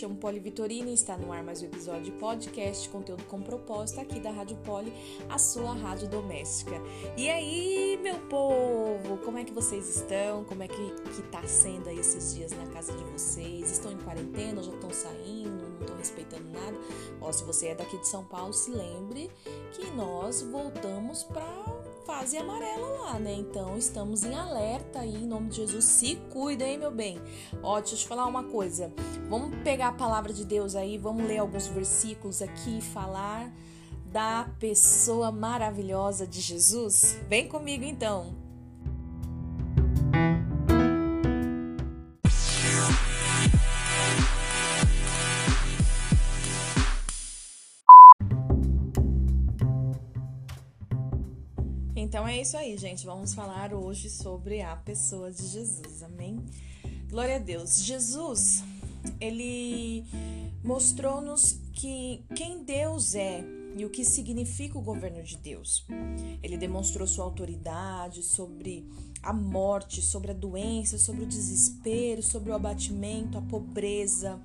chamo Poli Vitorina e está no ar mais um episódio de podcast, conteúdo com propósito aqui da Rádio Poli, a sua rádio doméstica. E aí, meu povo, como é que vocês estão? Como é que, que tá sendo aí esses dias na casa de vocês? Estão em quarentena, já estão saindo, não estão respeitando nada? Ó, se você é daqui de São Paulo, se lembre que nós voltamos para fase amarela lá, né? Então estamos em alerta aí, em nome de Jesus. Se cuida, hein, meu bem? Ó, deixa eu te falar uma coisa. Vamos pegar a palavra de Deus aí, vamos ler alguns versículos aqui e falar da pessoa maravilhosa de Jesus? Vem comigo então. É isso aí, gente. Vamos falar hoje sobre a pessoa de Jesus. Amém? Glória a Deus. Jesus, ele mostrou-nos que quem Deus é e o que significa o governo de Deus. Ele demonstrou sua autoridade sobre a morte, sobre a doença, sobre o desespero, sobre o abatimento, a pobreza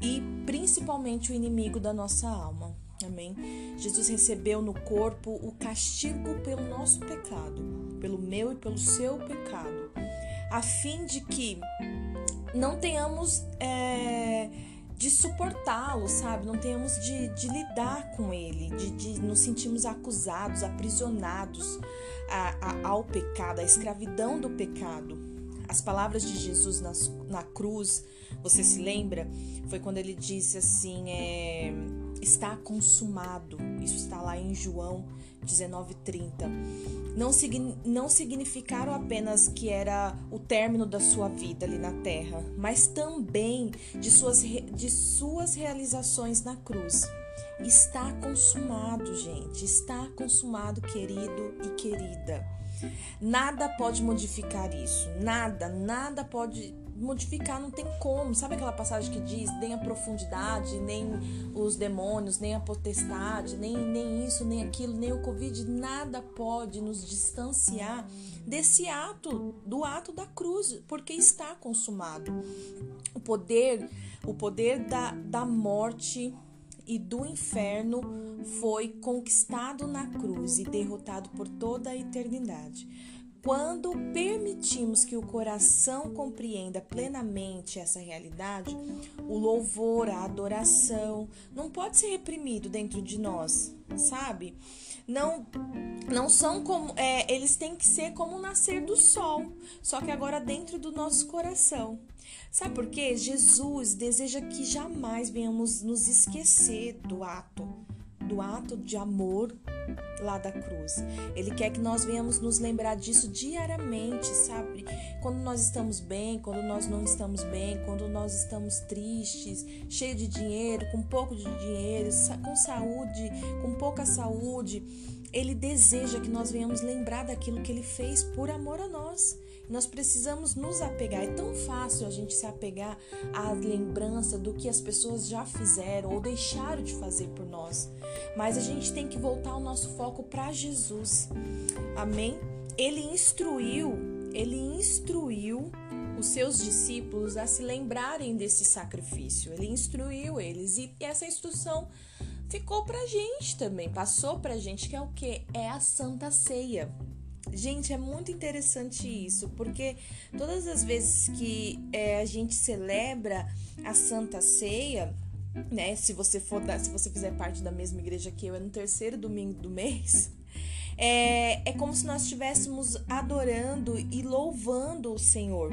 e principalmente o inimigo da nossa alma. Amém? Jesus recebeu no corpo o castigo pelo nosso pecado, pelo meu e pelo seu pecado, a fim de que não tenhamos é, de suportá-lo, sabe? Não tenhamos de, de lidar com ele, de, de, nos sentirmos acusados, aprisionados a, a, ao pecado, à escravidão do pecado. As palavras de Jesus na, na cruz, você se lembra? Foi quando ele disse assim: é, está consumado. Isso está lá em João 19:30. Não, não significaram apenas que era o término da sua vida ali na terra, mas também de suas, de suas realizações na cruz. Está consumado, gente. Está consumado, querido e querida. Nada pode modificar isso. Nada, nada pode modificar, não tem como. Sabe aquela passagem que diz: nem a profundidade, nem os demônios, nem a potestade, nem, nem isso, nem aquilo, nem o Covid, nada pode nos distanciar desse ato, do ato da cruz, porque está consumado. O poder, o poder da, da morte e do inferno foi conquistado na cruz e derrotado por toda a eternidade. Quando permitimos que o coração compreenda plenamente essa realidade, o louvor, a adoração não pode ser reprimido dentro de nós, sabe? Não, não são como, é, eles têm que ser como o nascer do sol, só que agora dentro do nosso coração. Sabe por quê? Jesus deseja que jamais venhamos nos esquecer do ato, do ato de amor lá da cruz. Ele quer que nós venhamos nos lembrar disso diariamente, sabe? Quando nós estamos bem, quando nós não estamos bem, quando nós estamos tristes, cheio de dinheiro, com pouco de dinheiro, com saúde, com pouca saúde. Ele deseja que nós venhamos lembrar daquilo que ele fez por amor a nós. Nós precisamos nos apegar. É tão fácil a gente se apegar à lembrança do que as pessoas já fizeram ou deixaram de fazer por nós. Mas a gente tem que voltar o nosso foco para Jesus. Amém? Ele instruiu, ele instruiu os seus discípulos a se lembrarem desse sacrifício. Ele instruiu eles e essa instrução ficou pra gente também, passou pra gente que é o que? É a Santa Ceia. Gente, é muito interessante isso, porque todas as vezes que é, a gente celebra a Santa Ceia, né? Se você for da, se você fizer parte da mesma igreja que eu, é no terceiro domingo do mês. É, é como se nós estivéssemos adorando e louvando o Senhor,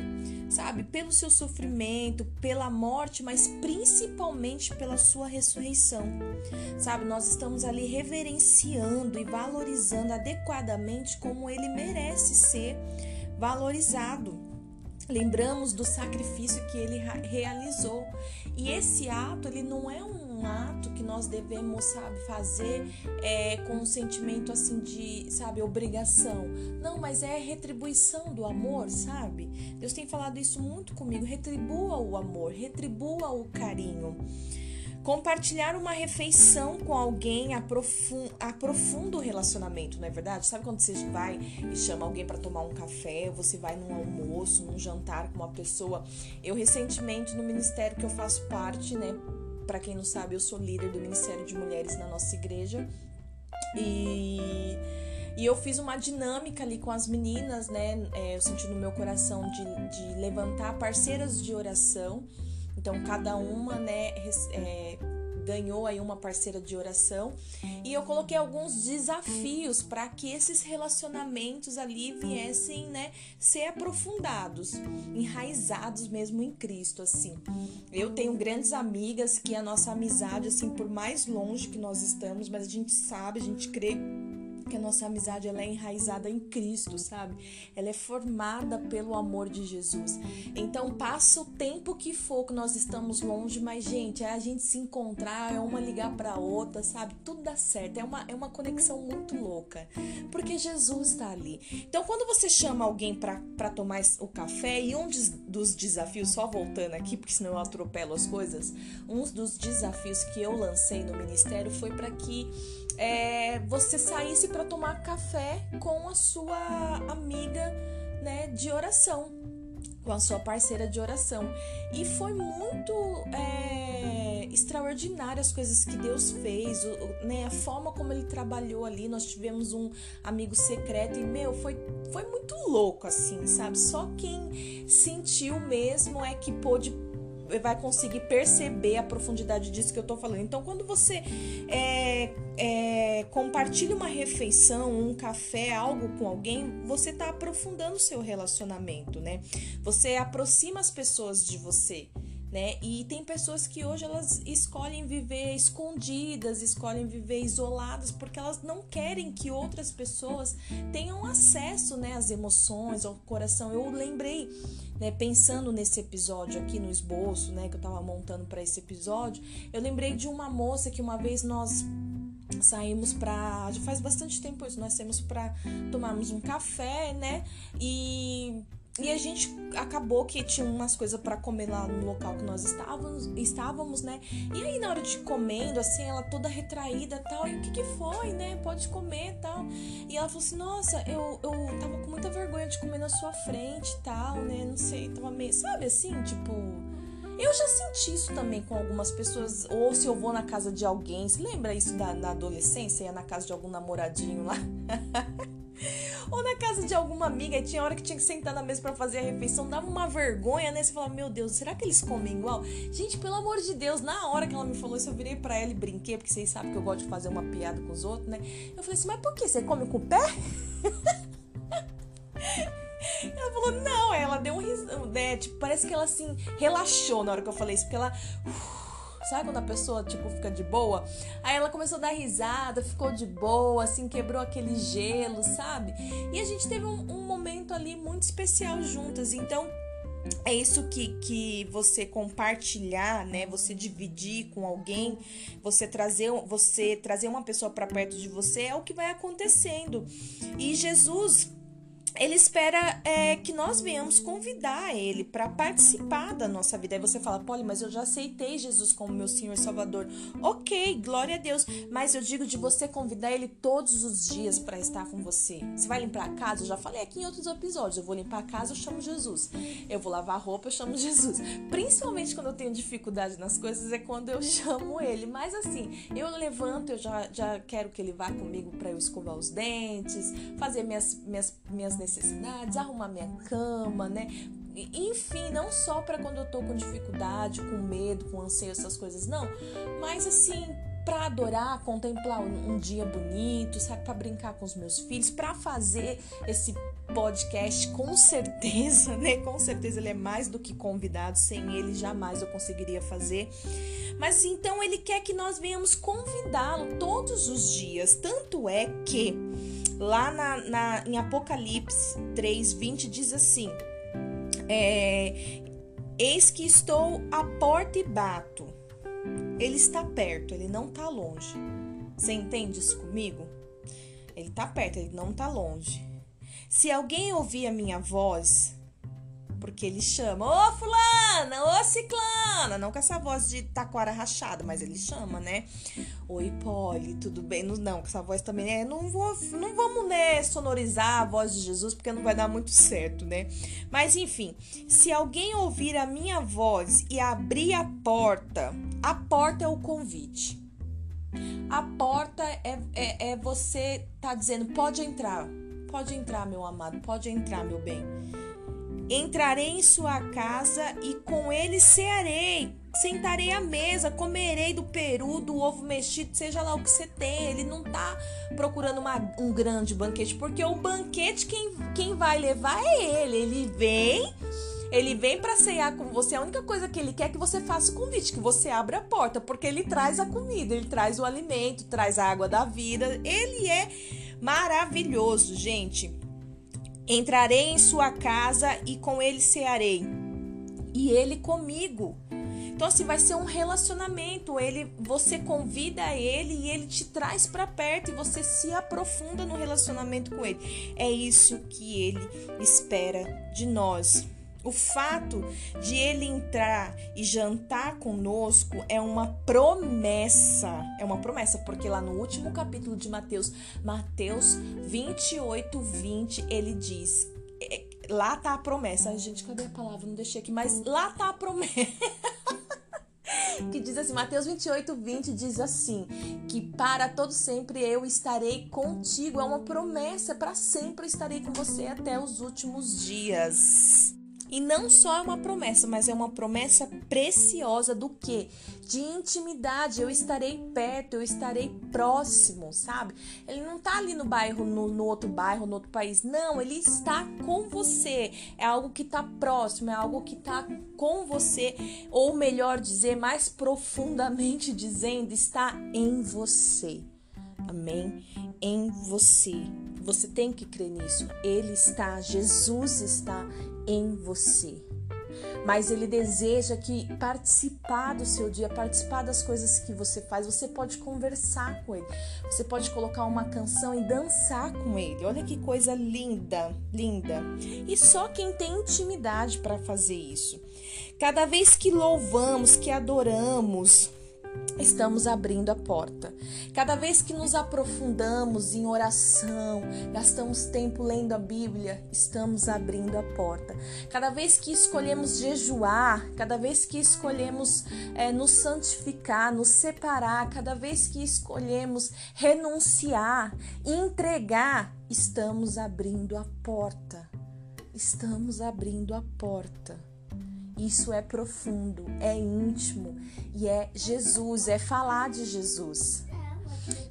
sabe? Pelo seu sofrimento, pela morte, mas principalmente pela sua ressurreição, sabe? Nós estamos ali reverenciando e valorizando adequadamente como ele merece ser valorizado. Lembramos do sacrifício que ele realizou. E esse ato, ele não é um ato que nós devemos, sabe, fazer é, com um sentimento assim de, sabe, obrigação. Não, mas é retribuição do amor, sabe? Deus tem falado isso muito comigo. Retribua o amor, retribua o carinho. Compartilhar uma refeição com alguém aprofunda, aprofunda o relacionamento, não é verdade? Sabe quando você vai e chama alguém para tomar um café, você vai num almoço, num jantar com uma pessoa. Eu recentemente no ministério que eu faço parte, né? Para quem não sabe, eu sou líder do Ministério de Mulheres na nossa igreja. E e eu fiz uma dinâmica ali com as meninas, né? É, eu senti no meu coração de, de levantar parceiras de oração. Então, cada uma, né, é, ganhou aí uma parceira de oração e eu coloquei alguns desafios para que esses relacionamentos ali viessem, né, ser aprofundados, enraizados mesmo em Cristo, assim. Eu tenho grandes amigas que a nossa amizade, assim, por mais longe que nós estamos, mas a gente sabe, a gente crê que a nossa amizade ela é enraizada em Cristo, sabe? Ela é formada pelo amor de Jesus. Então passa o tempo que for que nós estamos longe, mas gente, é a gente se encontrar, é uma ligar para outra, sabe? Tudo dá certo. É uma, é uma conexão muito louca, porque Jesus está ali. Então quando você chama alguém para tomar o café e um dos desafios, só voltando aqui, porque senão eu atropelo as coisas, um dos desafios que eu lancei no ministério foi para que é, você saísse para tomar café com a sua amiga né, de oração, com a sua parceira de oração. E foi muito é, extraordinário as coisas que Deus fez, o, né, a forma como ele trabalhou ali. Nós tivemos um amigo secreto e, meu, foi, foi muito louco assim, sabe? Só quem sentiu mesmo é que pôde vai conseguir perceber a profundidade disso que eu tô falando. Então, quando você é, é, compartilha uma refeição, um café, algo com alguém, você tá aprofundando o seu relacionamento, né? Você aproxima as pessoas de você né? E tem pessoas que hoje elas escolhem viver escondidas, escolhem viver isoladas porque elas não querem que outras pessoas tenham acesso, né, às emoções, ao coração. Eu lembrei, né, pensando nesse episódio aqui no esboço, né, que eu tava montando para esse episódio, eu lembrei de uma moça que uma vez nós saímos para já faz bastante tempo isso nós saímos para tomarmos um café né e e a gente acabou que tinha umas coisas para comer lá no local que nós estávamos, estávamos, né? E aí na hora de comendo, assim, ela toda retraída tal, e o que que foi, né? Pode comer tal. E ela falou assim: "Nossa, eu, eu tava com muita vergonha de comer na sua frente tal, né? Não sei, tava meio, sabe assim, tipo, eu já senti isso também com algumas pessoas, ou se eu vou na casa de alguém, você lembra isso da, adolescência, ia na casa de algum namoradinho lá? ou na casa de alguma amiga e tinha hora que tinha que sentar na mesa para fazer a refeição, dava uma vergonha, né? Você fala, meu Deus, será que eles comem igual? Gente, pelo amor de Deus, na hora que ela me falou isso, eu virei para ela e brinquei, porque vocês sabem que eu gosto de fazer uma piada com os outros, né? Eu falei assim, mas por que? Você come com o pé? Ela falou, não, ela deu um riso, né? Tipo, parece que ela assim relaxou na hora que eu falei isso, porque ela. Sabe quando a pessoa, tipo, fica de boa? Aí ela começou a dar risada, ficou de boa, assim, quebrou aquele gelo, sabe? E a gente teve um, um momento ali muito especial juntas. Então, é isso que, que você compartilhar, né? Você dividir com alguém, você trazer, você trazer uma pessoa para perto de você é o que vai acontecendo. E Jesus ele espera é, que nós venhamos convidar ele para participar da nossa vida. Aí você fala, Polly, mas eu já aceitei Jesus como meu Senhor e Salvador. Ok, glória a Deus. Mas eu digo de você convidar ele todos os dias para estar com você. Você vai limpar a casa? Eu já falei aqui em outros episódios. Eu vou limpar a casa, eu chamo Jesus. Eu vou lavar a roupa, eu chamo Jesus. Principalmente quando eu tenho dificuldade nas coisas, é quando eu chamo ele. Mas assim, eu levanto, eu já, já quero que ele vá comigo para eu escovar os dentes, fazer minhas, minhas, minhas necessidades, arrumar minha cama, né? Enfim, não só para quando eu tô com dificuldade, com medo, com anseio, essas coisas, não. Mas assim, para adorar, contemplar um, dia bonito, sabe, para brincar com os meus filhos, para fazer esse podcast, com certeza, né? Com certeza ele é mais do que convidado, sem ele jamais eu conseguiria fazer. Mas então ele quer que nós venhamos convidá-lo todos os dias, tanto é que Lá na, na, em Apocalipse 3, 20 diz assim: é, Eis que estou à porta e bato. Ele está perto, ele não está longe. Você entende isso comigo? Ele está perto, ele não está longe. Se alguém ouvir a minha voz porque ele chama, ô fulana, ô ciclana, não com essa voz de taquara rachada, mas ele chama, né? Oi, Polly, tudo bem? Não, com essa voz também, é, não vou, não vamos, né, sonorizar a voz de Jesus, porque não vai dar muito certo, né? Mas enfim, se alguém ouvir a minha voz e abrir a porta, a porta é o convite. A porta é, é, é você tá dizendo, pode entrar, pode entrar, meu amado, pode entrar, meu bem. Entrarei em sua casa e com ele cearei. Sentarei à mesa, comerei do peru, do ovo mexido, seja lá o que você tem. Ele não tá procurando uma, um grande banquete, porque o banquete quem, quem vai levar é ele. Ele vem, ele vem para cear com você. A única coisa que ele quer é que você faça o convite, que você abra a porta, porque ele traz a comida, ele traz o alimento, traz a água da vida. Ele é maravilhoso, gente. Entrarei em sua casa e com ele cearei, e ele comigo. Então assim vai ser um relacionamento, ele você convida ele e ele te traz para perto e você se aprofunda no relacionamento com ele. É isso que ele espera de nós. O fato de ele entrar e jantar conosco é uma promessa. É uma promessa, porque lá no último capítulo de Mateus, Mateus 28, 20, ele diz. É, lá tá a promessa. Ai, gente, cadê a palavra? Não deixei aqui, mas lá tá a promessa. que diz assim, Mateus 28, 20 diz assim: que para todo sempre eu estarei contigo. É uma promessa, para sempre estarei com você até os últimos dias. E não só é uma promessa, mas é uma promessa preciosa do que? De intimidade. Eu estarei perto, eu estarei próximo, sabe? Ele não tá ali no bairro, no, no outro bairro, no outro país. Não, ele está com você. É algo que tá próximo, é algo que tá com você. Ou melhor dizer, mais profundamente dizendo, está em você. Amém? Em você. Você tem que crer nisso. Ele está, Jesus está em você. Mas ele deseja que participar do seu dia, participar das coisas que você faz, você pode conversar com ele. Você pode colocar uma canção e dançar com ele. Olha que coisa linda, linda. E só quem tem intimidade para fazer isso. Cada vez que louvamos, que adoramos, estamos abrindo a porta. Cada vez que nos aprofundamos em oração, gastamos tempo lendo a Bíblia, estamos abrindo a porta. Cada vez que escolhemos jejuar, cada vez que escolhemos é, nos santificar, nos separar, cada vez que escolhemos renunciar, entregar, estamos abrindo a porta. Estamos abrindo a porta. Isso é profundo, é íntimo e é Jesus, é falar de Jesus.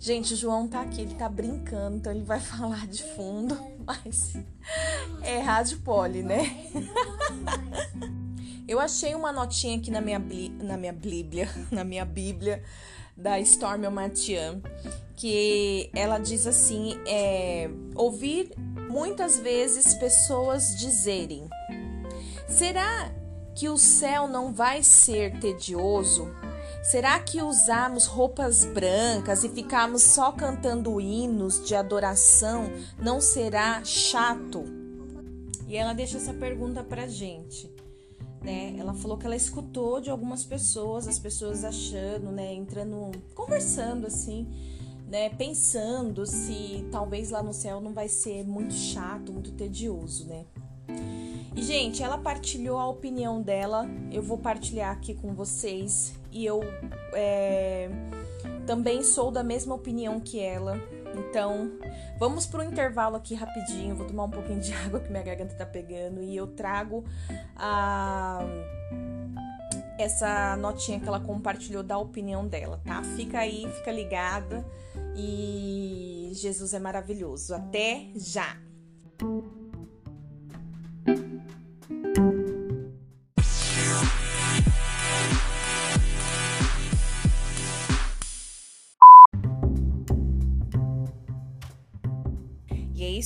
Gente, o João tá aqui, ele tá brincando, então ele vai falar de fundo, mas é rádio poli, né? Eu achei uma notinha aqui na minha, na minha Bíblia, na minha Bíblia da Stormy Matian, que ela diz assim: é, ouvir muitas vezes pessoas dizerem: será que o céu não vai ser tedioso? Será que usarmos roupas brancas e ficarmos só cantando hinos de adoração não será chato? E ela deixa essa pergunta pra gente. Né? Ela falou que ela escutou de algumas pessoas, as pessoas achando, né, entrando, conversando assim, né, pensando se talvez lá no céu não vai ser muito chato, muito tedioso, né? E, gente, ela partilhou a opinião dela, eu vou partilhar aqui com vocês. E eu é, também sou da mesma opinião que ela. Então, vamos pro intervalo aqui rapidinho. Vou tomar um pouquinho de água que minha garganta tá pegando. E eu trago a essa notinha que ela compartilhou da opinião dela, tá? Fica aí, fica ligada e Jesus é maravilhoso. Até já!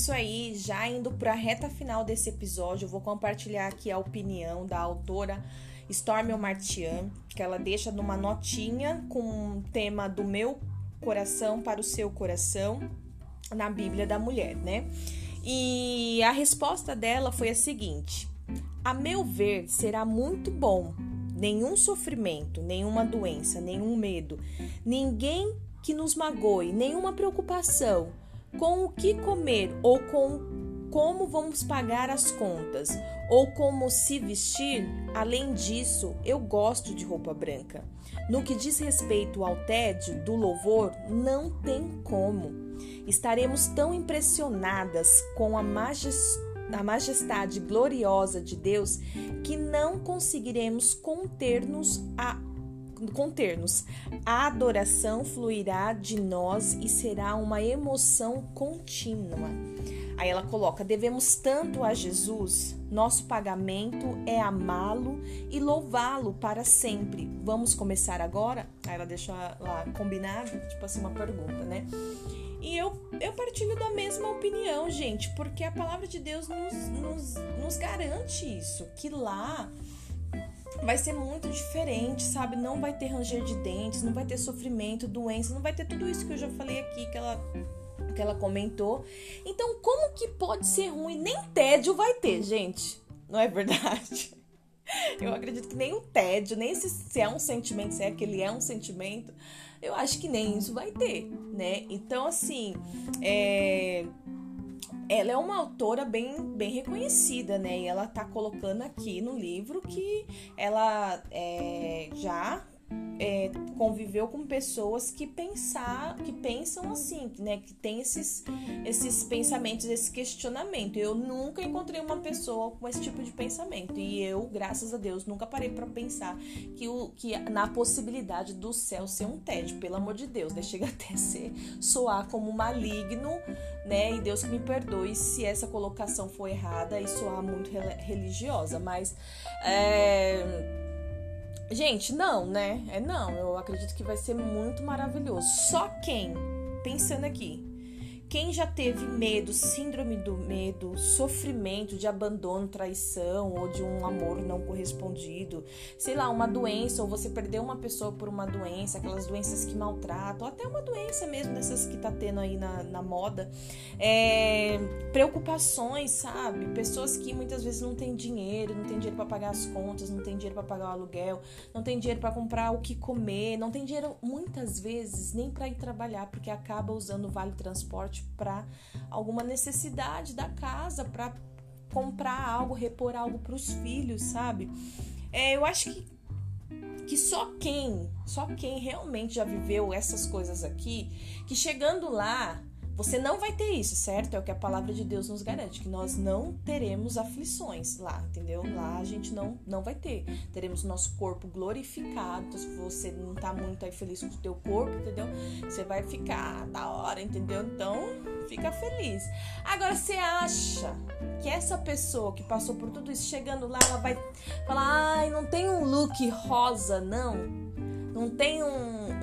Isso aí, já indo para a reta final desse episódio, eu vou compartilhar aqui a opinião da autora Stormy Martian, que ela deixa numa notinha com o tema do meu coração para o seu coração na Bíblia da Mulher, né? E a resposta dela foi a seguinte: a meu ver, será muito bom. Nenhum sofrimento, nenhuma doença, nenhum medo, ninguém que nos magoe, nenhuma preocupação com o que comer ou com como vamos pagar as contas ou como se vestir. Além disso, eu gosto de roupa branca. No que diz respeito ao tédio do louvor, não tem como. Estaremos tão impressionadas com a majestade gloriosa de Deus que não conseguiremos conter-nos a conter-nos. A adoração fluirá de nós e será uma emoção contínua. Aí ela coloca: devemos tanto a Jesus, nosso pagamento é amá-lo e louvá-lo para sempre. Vamos começar agora? Aí ela deixa lá combinado, tipo assim, uma pergunta, né? E eu, eu partilho da mesma opinião, gente, porque a palavra de Deus nos, nos, nos garante isso, que lá vai ser muito diferente, sabe? Não vai ter ranger de dentes, não vai ter sofrimento, doença, não vai ter tudo isso que eu já falei aqui, que ela, que ela comentou. Então, como que pode ser ruim? Nem tédio vai ter, gente. Não é verdade? Eu acredito que nem o tédio, nem se, se é um sentimento, se é que ele é um sentimento, eu acho que nem isso vai ter, né? Então, assim, é... ela é uma autora bem, bem reconhecida, né? E ela tá colocando aqui no livro que ela é, já é, conviveu com pessoas que pensar, que pensam assim, né? Que tem esses, esses pensamentos, esse questionamento. Eu nunca encontrei uma pessoa com esse tipo de pensamento e eu, graças a Deus, nunca parei para pensar que, o, que na possibilidade do céu ser um tédio, pelo amor de Deus, né? Chega até ser soar como maligno, né? E Deus que me perdoe se essa colocação for errada e soar muito religiosa, mas é Gente, não, né? É não. Eu acredito que vai ser muito maravilhoso. Só quem, pensando aqui, quem já teve medo, síndrome do medo, sofrimento de abandono, traição ou de um amor não correspondido, sei lá, uma doença, ou você perdeu uma pessoa por uma doença, aquelas doenças que maltratam, até uma doença mesmo dessas que tá tendo aí na, na moda, é, preocupações, sabe? Pessoas que muitas vezes não têm dinheiro, não tem dinheiro para pagar as contas, não tem dinheiro para pagar o aluguel, não tem dinheiro para comprar o que comer, não tem dinheiro muitas vezes nem para ir trabalhar porque acaba usando o vale transporte para alguma necessidade da casa, para comprar algo, repor algo para os filhos, sabe? É, eu acho que que só quem, só quem realmente já viveu essas coisas aqui, que chegando lá você não vai ter isso, certo? É o que a palavra de Deus nos garante, que nós não teremos aflições lá, entendeu? Lá a gente não, não vai ter. Teremos nosso corpo glorificado. Então, se você não tá muito aí feliz com o teu corpo, entendeu? Você vai ficar da hora, entendeu? Então, fica feliz. Agora, você acha que essa pessoa que passou por tudo isso, chegando lá, ela vai falar: ai, não tem um look rosa, não? Não tem um, um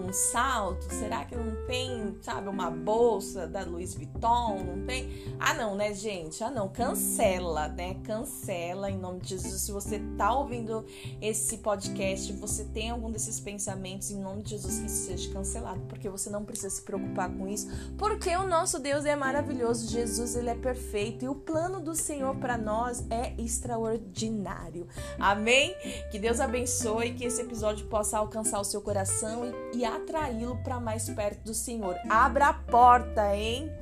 um salto? Será que não tem, sabe, uma bolsa da Louis Vuitton? Não tem? Ah, não, né, gente? Ah, não, cancela, né? Cancela em nome de Jesus. Se você tá ouvindo esse podcast, você tem algum desses pensamentos, em nome de Jesus, que isso seja cancelado, porque você não precisa se preocupar com isso, porque o nosso Deus é maravilhoso, Jesus, ele é perfeito e o plano do Senhor para nós é extraordinário. Amém? Que Deus abençoe, que esse episódio possa alcançar o seu coração e, e atraí-lo para mais perto do Senhor. Abra a porta, hein?